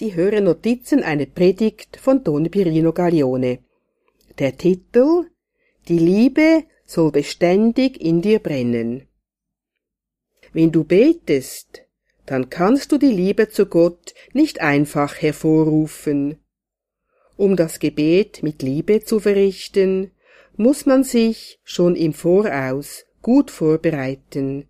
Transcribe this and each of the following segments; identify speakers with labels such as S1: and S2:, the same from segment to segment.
S1: Sie hören Notizen einer Predigt von Don Pirino Gaglione. Der Titel Die Liebe soll beständig in dir brennen. Wenn du betest, dann kannst du die Liebe zu Gott nicht einfach hervorrufen. Um das Gebet mit Liebe zu verrichten, muss man sich schon im Voraus gut vorbereiten,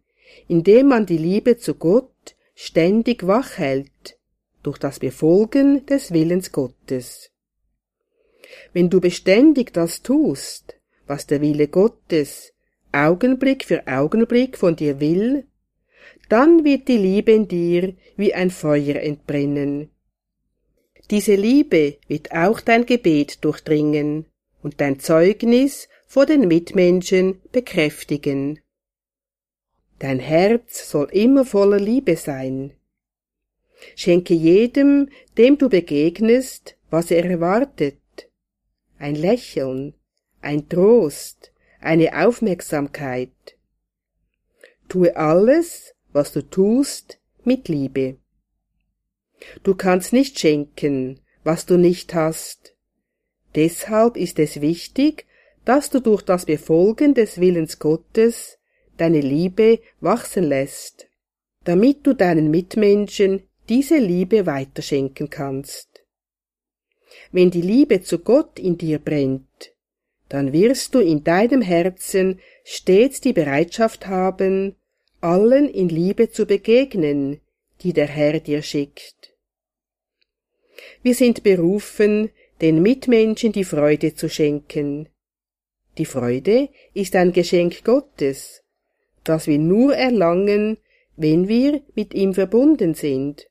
S1: indem man die Liebe zu Gott ständig wach hält durch das Befolgen des Willens Gottes. Wenn du beständig das tust, was der Wille Gottes Augenblick für Augenblick von dir will, dann wird die Liebe in dir wie ein Feuer entbrennen. Diese Liebe wird auch dein Gebet durchdringen und dein Zeugnis vor den Mitmenschen bekräftigen. Dein Herz soll immer voller Liebe sein. Schenke jedem, dem du begegnest, was er erwartet. Ein Lächeln, ein Trost, eine Aufmerksamkeit. Tue alles, was du tust, mit Liebe. Du kannst nicht schenken, was du nicht hast. Deshalb ist es wichtig, dass du durch das Befolgen des Willens Gottes deine Liebe wachsen lässt, damit du deinen Mitmenschen diese Liebe weiterschenken kannst. Wenn die Liebe zu Gott in dir brennt, dann wirst du in deinem Herzen stets die Bereitschaft haben, allen in Liebe zu begegnen, die der Herr dir schickt. Wir sind berufen, den Mitmenschen die Freude zu schenken. Die Freude ist ein Geschenk Gottes, das wir nur erlangen, wenn wir mit ihm verbunden sind.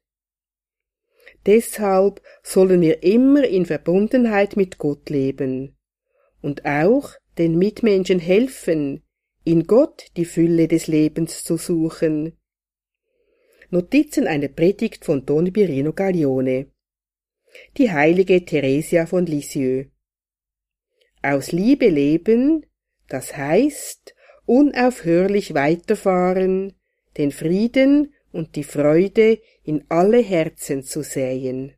S1: Deshalb sollen wir immer in Verbundenheit mit Gott leben und auch den Mitmenschen helfen, in Gott die Fülle des Lebens zu suchen. Notizen einer Predigt von Don Birino Gaglione. Die heilige Theresia von Lisieux. Aus Liebe leben, das heißt unaufhörlich weiterfahren, den Frieden und die Freude in alle Herzen zu säen.